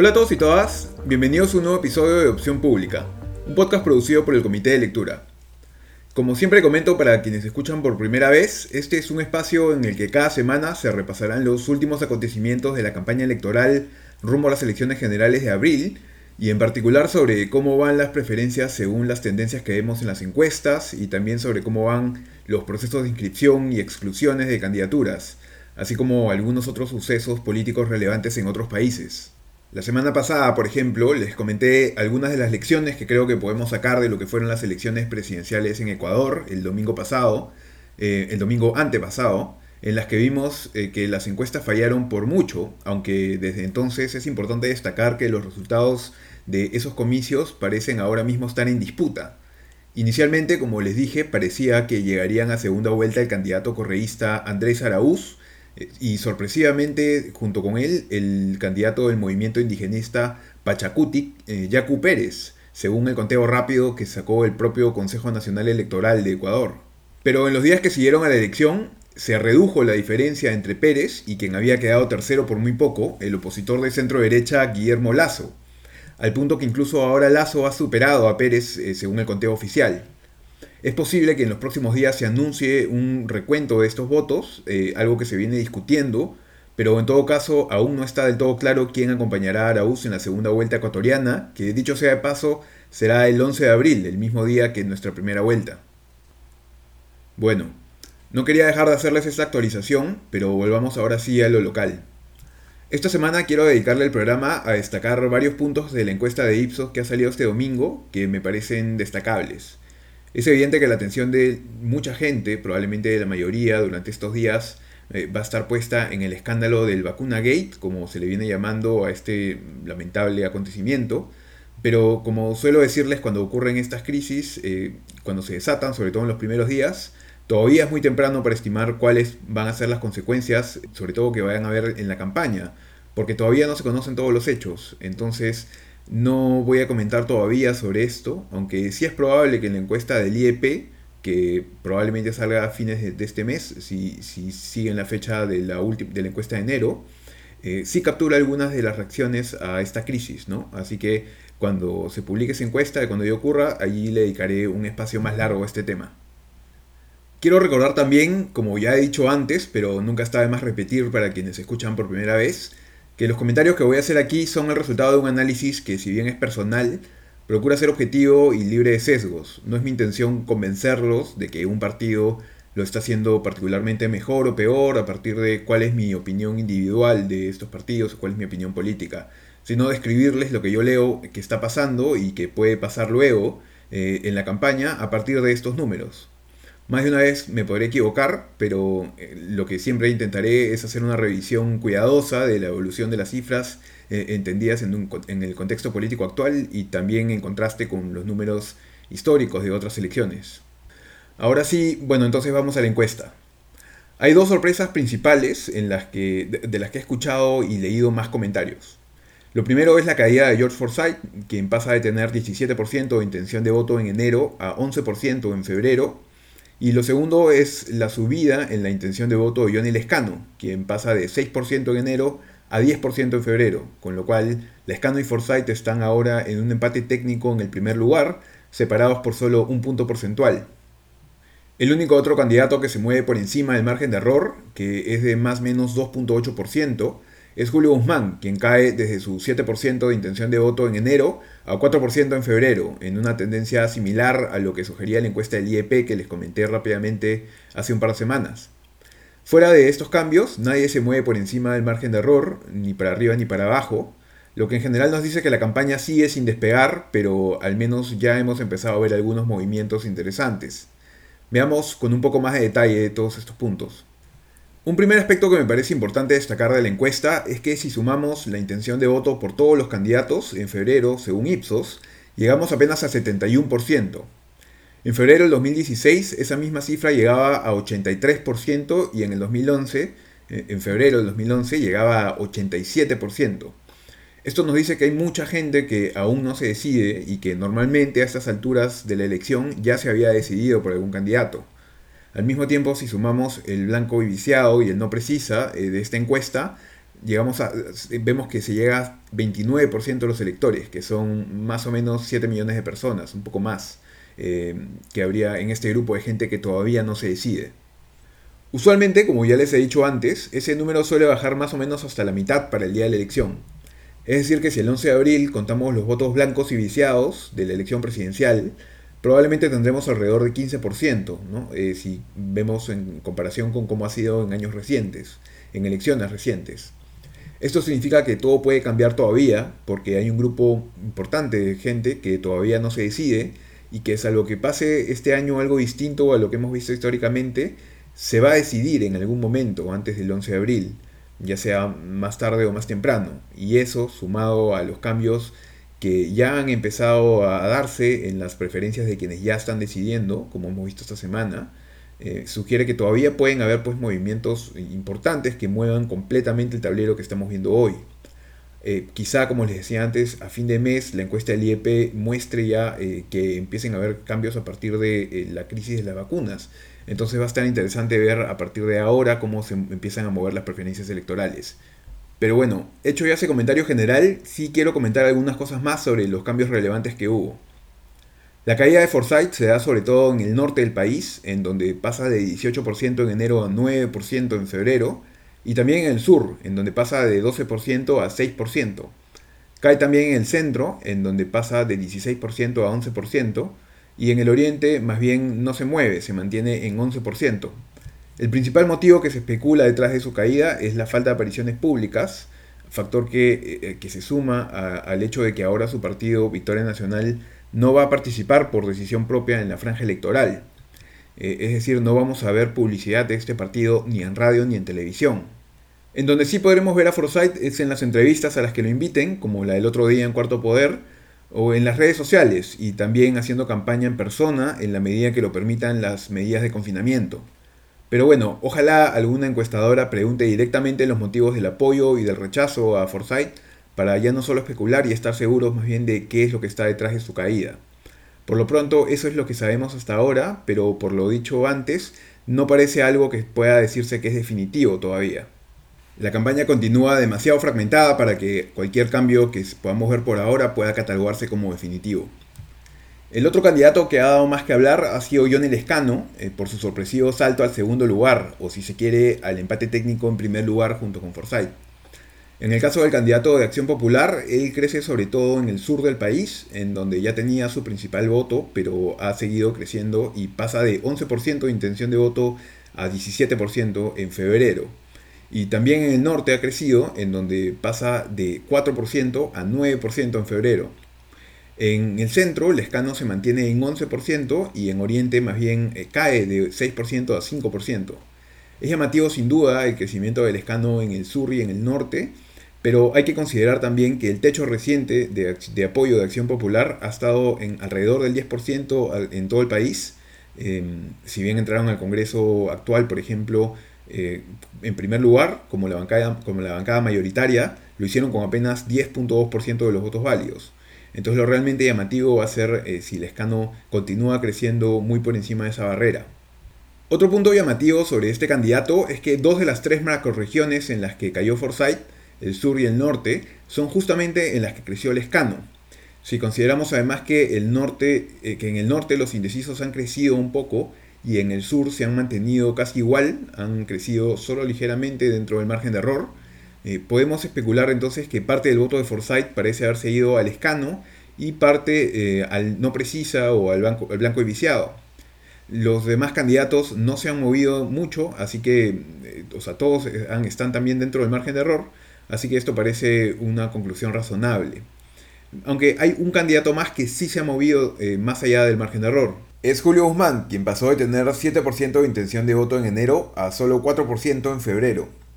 Hola a todos y todas, bienvenidos a un nuevo episodio de Opción Pública, un podcast producido por el Comité de Lectura. Como siempre comento para quienes escuchan por primera vez, este es un espacio en el que cada semana se repasarán los últimos acontecimientos de la campaña electoral rumbo a las elecciones generales de abril y en particular sobre cómo van las preferencias según las tendencias que vemos en las encuestas y también sobre cómo van los procesos de inscripción y exclusiones de candidaturas, así como algunos otros sucesos políticos relevantes en otros países. La semana pasada, por ejemplo, les comenté algunas de las lecciones que creo que podemos sacar de lo que fueron las elecciones presidenciales en Ecuador el domingo pasado, eh, el domingo antepasado, en las que vimos eh, que las encuestas fallaron por mucho, aunque desde entonces es importante destacar que los resultados de esos comicios parecen ahora mismo estar en disputa. Inicialmente, como les dije, parecía que llegarían a segunda vuelta el candidato correísta Andrés Araúz, y sorpresivamente, junto con él, el candidato del movimiento indigenista Pachacuti, eh, Yacu Pérez, según el conteo rápido que sacó el propio Consejo Nacional Electoral de Ecuador. Pero en los días que siguieron a la elección, se redujo la diferencia entre Pérez y quien había quedado tercero por muy poco, el opositor de centro derecha Guillermo Lazo, al punto que incluso ahora Lazo ha superado a Pérez eh, según el conteo oficial. Es posible que en los próximos días se anuncie un recuento de estos votos, eh, algo que se viene discutiendo, pero en todo caso aún no está del todo claro quién acompañará a Araúz en la segunda vuelta ecuatoriana, que dicho sea de paso será el 11 de abril, el mismo día que nuestra primera vuelta. Bueno, no quería dejar de hacerles esta actualización, pero volvamos ahora sí a lo local. Esta semana quiero dedicarle el programa a destacar varios puntos de la encuesta de Ipsos que ha salido este domingo que me parecen destacables. Es evidente que la atención de mucha gente, probablemente de la mayoría durante estos días, eh, va a estar puesta en el escándalo del vacuna gate, como se le viene llamando a este lamentable acontecimiento. Pero como suelo decirles cuando ocurren estas crisis, eh, cuando se desatan, sobre todo en los primeros días, todavía es muy temprano para estimar cuáles van a ser las consecuencias, sobre todo que vayan a haber en la campaña, porque todavía no se conocen todos los hechos. Entonces, no voy a comentar todavía sobre esto, aunque sí es probable que en la encuesta del IEP, que probablemente salga a fines de, este mes, si, si siguen la fecha de la, de la encuesta de enero, eh, sí captura algunas de las reacciones a esta crisis, ¿no? Así que cuando se publique esa encuesta, cuando yo ocurra, allí le dedicaré un espacio más largo a este tema. Quiero recordar también, como ya he dicho antes, pero nunca está de más repetir para quienes escuchan por primera vez, que los comentarios que voy a hacer aquí son el resultado de un análisis que si bien es personal, procura ser objetivo y libre de sesgos. No es mi intención convencerlos de que un partido lo está haciendo particularmente mejor o peor a partir de cuál es mi opinión individual de estos partidos o cuál es mi opinión política, sino describirles lo que yo leo que está pasando y que puede pasar luego eh, en la campaña a partir de estos números. Más de una vez me podré equivocar, pero eh, lo que siempre intentaré es hacer una revisión cuidadosa de la evolución de las cifras eh, entendidas en, el contexto político actual y también en contraste con los números históricos de otras elecciones. Ahora sí, bueno, entonces vamos a la encuesta. Hay dos sorpresas principales en las que, de, las que he escuchado y leído más comentarios. Lo primero es la caída de George Forsyth, quien pasa de tener 17% de intención de voto en enero a 11% en febrero, y lo segundo es la subida en la intención de voto de Johnny Lescano, quien pasa de 6% en enero a 10% en febrero, con lo cual Lescano y Forsyth están ahora en un empate técnico en el primer lugar, separados por solo un punto porcentual. El único otro candidato que se mueve por encima del margen de error, que es de más o menos 2.8%, es Julio Guzmán, quien cae desde su 7% de intención de voto en enero a 4% en febrero, en una tendencia similar a lo que sugería la encuesta del IEP que les comenté rápidamente hace un par de semanas. Fuera de estos cambios, nadie se mueve por encima del margen de error, ni para arriba ni para abajo, lo que en general nos dice que la campaña sigue sin despegar, pero al menos ya hemos empezado a ver algunos movimientos interesantes. Veamos con un poco más de detalle todos estos puntos. Un primer aspecto que me parece importante destacar de la encuesta es que si sumamos la intención de voto por todos los candidatos en febrero, según Ipsos, llegamos apenas a 71%. En febrero del 2016 esa misma cifra llegaba a 83% y en el 2011, eh, en febrero del 2011 llegaba a 87%. Esto nos dice que hay mucha gente que aún no se decide y que normalmente a estas alturas de la elección ya se había decidido por algún candidato. Al mismo tiempo, si sumamos el blanco y viciado y el no precisa eh, de esta encuesta, llegamos a, vemos que se llega a 29% de los electores, que son más o menos 7 millones de personas, un poco más, eh, que habría en este grupo de gente que todavía no se decide. Usualmente, como ya les he dicho antes, ese número suele bajar más o menos hasta la mitad para el día de la elección. Es decir, que si el 11 de abril contamos los votos blancos y viciados de la elección presidencial, probablemente tendremos alrededor de 15%, ¿no? Eh, si vemos en comparación con cómo ha sido en años recientes, en elecciones recientes. Esto significa que todo puede cambiar todavía, porque hay un grupo importante de gente que todavía no se decide y que salvo que pase este año algo distinto a lo que hemos visto históricamente, se va a decidir en algún momento antes del 11 de abril, ya sea más tarde o más temprano. Y eso, sumado a los cambios que ya han empezado a darse en las preferencias de quienes ya están decidiendo, como hemos visto esta semana, eh, sugiere que todavía pueden haber pues, movimientos importantes que muevan completamente el tablero que estamos viendo hoy. Eh, quizá, como les decía antes, a fin de mes la encuesta del IEP muestre ya eh, que empiecen a haber cambios a partir de la crisis de las vacunas. Entonces va a estar interesante ver a partir de ahora cómo se empiezan a mover las preferencias electorales. Pero bueno, hecho ya ese comentario general, sí quiero comentar algunas cosas más sobre los cambios relevantes que hubo. La caída de Forsyth se da sobre todo en el norte del país, en donde pasa de 18% en enero a 9% en febrero, y también en el sur, en donde pasa de 12% a 6%. Cae también en el centro, en donde pasa de 16% a 11%, y en el oriente más bien no se mueve, se mantiene en 11%. El principal motivo que se especula detrás de su caída es la falta de apariciones públicas, factor que, eh, se suma al hecho de que ahora su partido Victoria Nacional no va a participar por decisión propia en la franja electoral. Eh, es decir, no vamos a ver publicidad de este partido ni en radio ni en televisión. En donde sí podremos ver a Forsyth es en las entrevistas a las que lo inviten, como la del otro día en Cuarto Poder, o en las redes sociales y también haciendo campaña en persona en la medida que lo permitan las medidas de confinamiento. Pero bueno, ojalá alguna encuestadora pregunte directamente los motivos del apoyo y del rechazo a Forsyth para ya no solo especular y estar seguros más bien de qué es lo que está detrás de su caída. Por lo pronto, eso es lo que sabemos hasta ahora, pero por lo dicho antes, no parece algo que pueda decirse que es definitivo todavía. La campaña continúa demasiado fragmentada para que cualquier cambio que podamos ver por ahora pueda catalogarse como definitivo. El otro candidato que ha dado más que hablar ha sido Johnny Lescano, eh, por su sorpresivo salto al segundo lugar, o si se quiere, al empate técnico en primer lugar junto con Forsyth. En el caso del candidato de Acción Popular, él crece sobre todo en el sur del país, en donde ya tenía su principal voto, pero ha seguido creciendo y pasa de 11% de intención de voto a 17% en febrero. Y también en el norte ha crecido, en donde pasa de 4% a 9% en febrero. En el centro, el escano se mantiene en 11% y en Oriente más bien eh, cae de 6% a 5%. Es llamativo sin duda el crecimiento del escano en el sur y en el norte, pero hay que considerar también que el techo reciente de, apoyo de Acción Popular ha estado en alrededor del 10% en todo el país. Em, si bien entraron al Congreso actual, por ejemplo, eh, en primer lugar, como la, bancada, como la bancada mayoritaria, lo hicieron con apenas 10.2% de los votos válidos. Entonces lo realmente llamativo va a ser eh, si el escano continúa creciendo muy por encima de esa barrera. Otro punto llamativo sobre este candidato es que dos de las tres macroregiones en las que cayó Forsyth, el sur y el norte, son justamente en las que creció el escano. Si consideramos además que, el norte, eh, que en el norte los indecisos han crecido un poco, y en el sur se han mantenido casi igual, han crecido solo ligeramente dentro del margen de error. Eh, podemos especular entonces que parte del voto de Forsyth parece haberse ido al escano y parte eh, al no precisa o al blanco, y viciado. Los demás candidatos no se han movido mucho, así que eh, o sea, todos están también dentro del margen de error, así que esto parece una conclusión razonable. Aunque hay un candidato más que sí se ha movido más allá del margen de error, es Julio Guzmán, quien pasó de tener 7% de intención de voto en enero a solo 4% en febrero.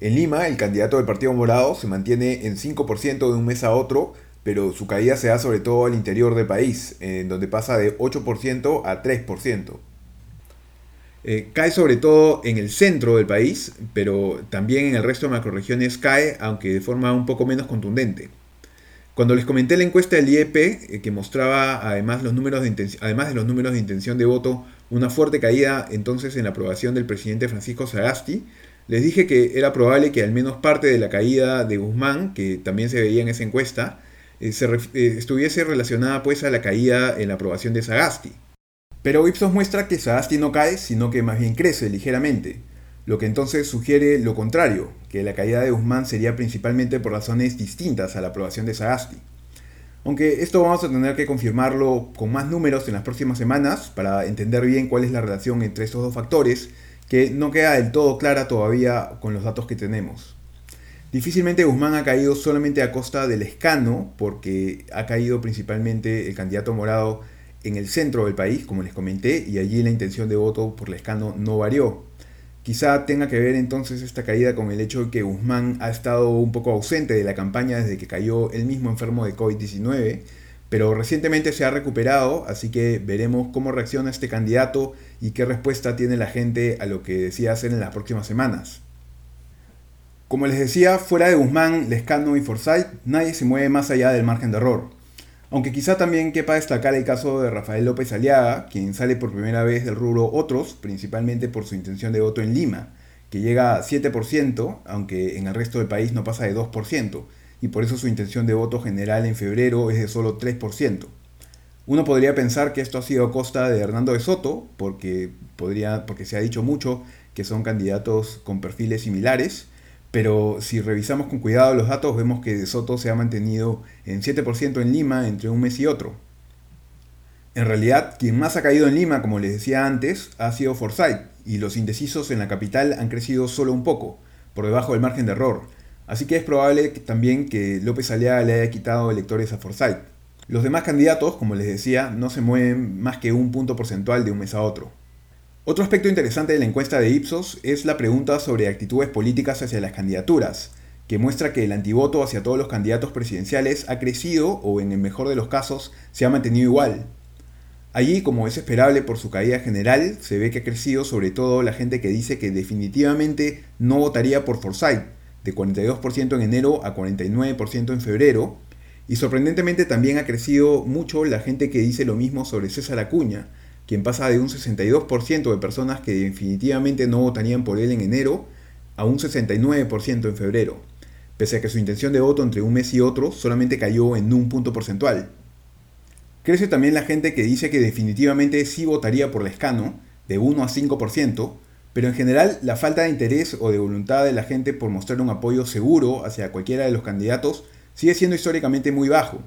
En Lima, el candidato del Partido Morado se mantiene en 5% de un mes a otro, pero su caída se da sobre todo al interior del país, en donde pasa de 8% a 3%. Eh, cae sobre todo en el centro del país, pero también en el resto de macroregiones cae, aunque de forma un poco menos contundente. Cuando les comenté la encuesta del IEP, eh, que mostraba además, los números de además de los números de intención de voto, una fuerte caída entonces en la aprobación del presidente Francisco Sagasti, Les dije que era probable que al menos parte de la caída de Guzmán, que también se veía en esa encuesta, eh, eh, estuviese relacionada pues a la caída en la aprobación de Sagasti. Pero Ipsos muestra que Sagasti no cae, sino que más bien crece ligeramente, lo que entonces sugiere lo contrario, que la caída de Guzmán sería principalmente por razones distintas a la aprobación de Sagasti. Aunque esto vamos a tener que confirmarlo con más números en las próximas semanas para entender bien cuál es la relación entre estos dos factores que no queda del todo clara todavía con los datos que tenemos. Difícilmente Guzmán ha caído solamente a costa del escano, porque ha caído principalmente el candidato morado en el centro del país, como les comenté, y allí la intención de voto por el escano no varió. Quizá tenga que ver entonces esta caída con el hecho de que Guzmán ha estado un poco ausente de la campaña desde que cayó el mismo enfermo de COVID-19 pero recientemente se ha recuperado, así que veremos cómo reacciona este candidato y qué respuesta tiene la gente a lo que decía hacer en las próximas semanas. Como les decía, fuera de Guzmán, Lescano y Forsyth, nadie se mueve más allá del margen de error. Aunque quizá también quepa destacar el caso de Rafael López Aliaga, quien sale por primera vez del rubro otros, principalmente por su intención de voto en Lima, que llega a 7%, aunque en el resto del país no pasa de 2%, y por eso su intención de voto general en febrero es de solo 3%. Uno podría pensar que esto ha sido a costa de Hernando de Soto, porque, podría, porque se ha dicho mucho que son candidatos con perfiles similares, pero si revisamos con cuidado los datos vemos que de Soto se ha mantenido en 7% en Lima entre un mes y otro. En realidad, quien más ha caído en Lima, como les decía antes, ha sido Forsyth, y los indecisos en la capital han crecido solo un poco, por debajo del margen de error, Así que es probable también que López Aliaga le haya quitado electores a Forsyth. Los demás candidatos, como les decía, no se mueven más que un punto porcentual de un mes a otro. Otro aspecto interesante de la encuesta de Ipsos es la pregunta sobre actitudes políticas hacia las candidaturas, que muestra que el antivoto hacia todos los candidatos presidenciales ha crecido o en el mejor de los casos se ha mantenido igual. Allí, como es esperable por su caída general, se ve que ha crecido sobre todo la gente que dice que definitivamente no votaría por Forsyth, de 42% en enero a 49% en febrero. Y sorprendentemente también ha crecido mucho la gente que dice lo mismo sobre César Acuña, quien pasa de un 62% de personas que definitivamente no votarían por él en enero a un 69% en febrero, pese a que su intención de voto entre un mes y otro solamente cayó en un punto porcentual. Crece también la gente que dice que definitivamente sí votaría por Lescano, de 1 a 5%, pero en general, la falta de interés o de voluntad de la gente por mostrar un apoyo seguro hacia cualquiera de los candidatos sigue siendo históricamente muy bajo.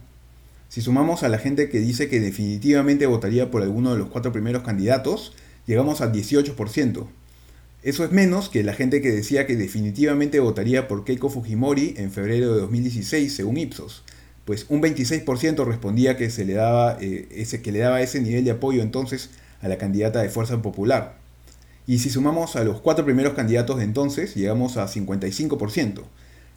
Si sumamos a la gente que dice que definitivamente votaría por alguno de los cuatro primeros candidatos, llegamos al 18%. Eso es menos que la gente que decía que definitivamente votaría por Keiko Fujimori en febrero de 2016, según Ipsos, pues un 26% respondía que, se le daba, eh, ese, que le daba ese nivel de apoyo entonces a la candidata de Fuerza Popular. Y si sumamos a los cuatro primeros candidatos de entonces, llegamos a 55%.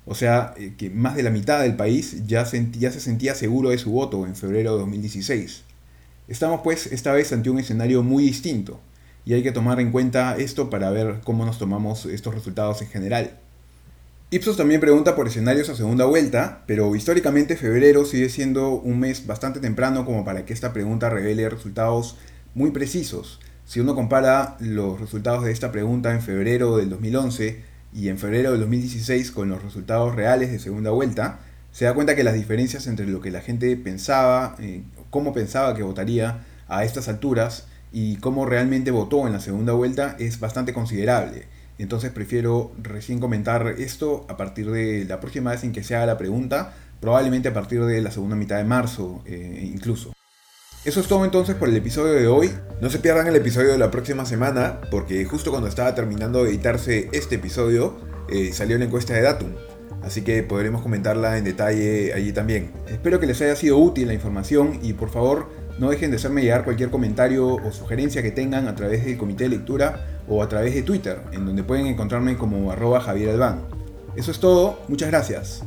O sea, eh, que más de la mitad del país ya, ya se sentía seguro de su voto en febrero de 2016. Estamos pues esta vez ante un escenario muy distinto, y hay que tomar en cuenta esto para ver cómo nos tomamos estos resultados en general. Ipsos también pregunta por escenarios a segunda vuelta, pero históricamente febrero sigue siendo un mes bastante temprano como para que esta pregunta revele resultados muy precisos. Si uno compara los resultados de esta pregunta en febrero del 2011 y en febrero del 2016 con los resultados reales de segunda vuelta, se da cuenta que las diferencias entre lo que la gente pensaba, eh, cómo pensaba que votaría a estas alturas y cómo realmente votó en la segunda vuelta es bastante considerable. Entonces prefiero recién comentar esto a partir de la próxima vez en que se haga la pregunta, probablemente a partir de la segunda mitad de marzo eh, incluso. Eso es todo entonces por el episodio de hoy. No se pierdan el episodio de la próxima semana, porque justo cuando estaba terminando de editarse este episodio, eh, salió la encuesta de Datum. Así que podremos comentarla en detalle allí también. Espero que les haya sido útil la información y por favor no dejen de hacerme llegar cualquier comentario o sugerencia que tengan a través del comité de lectura o a través de Twitter, en donde pueden encontrarme como arroba Javier Albán. Eso es todo, muchas gracias.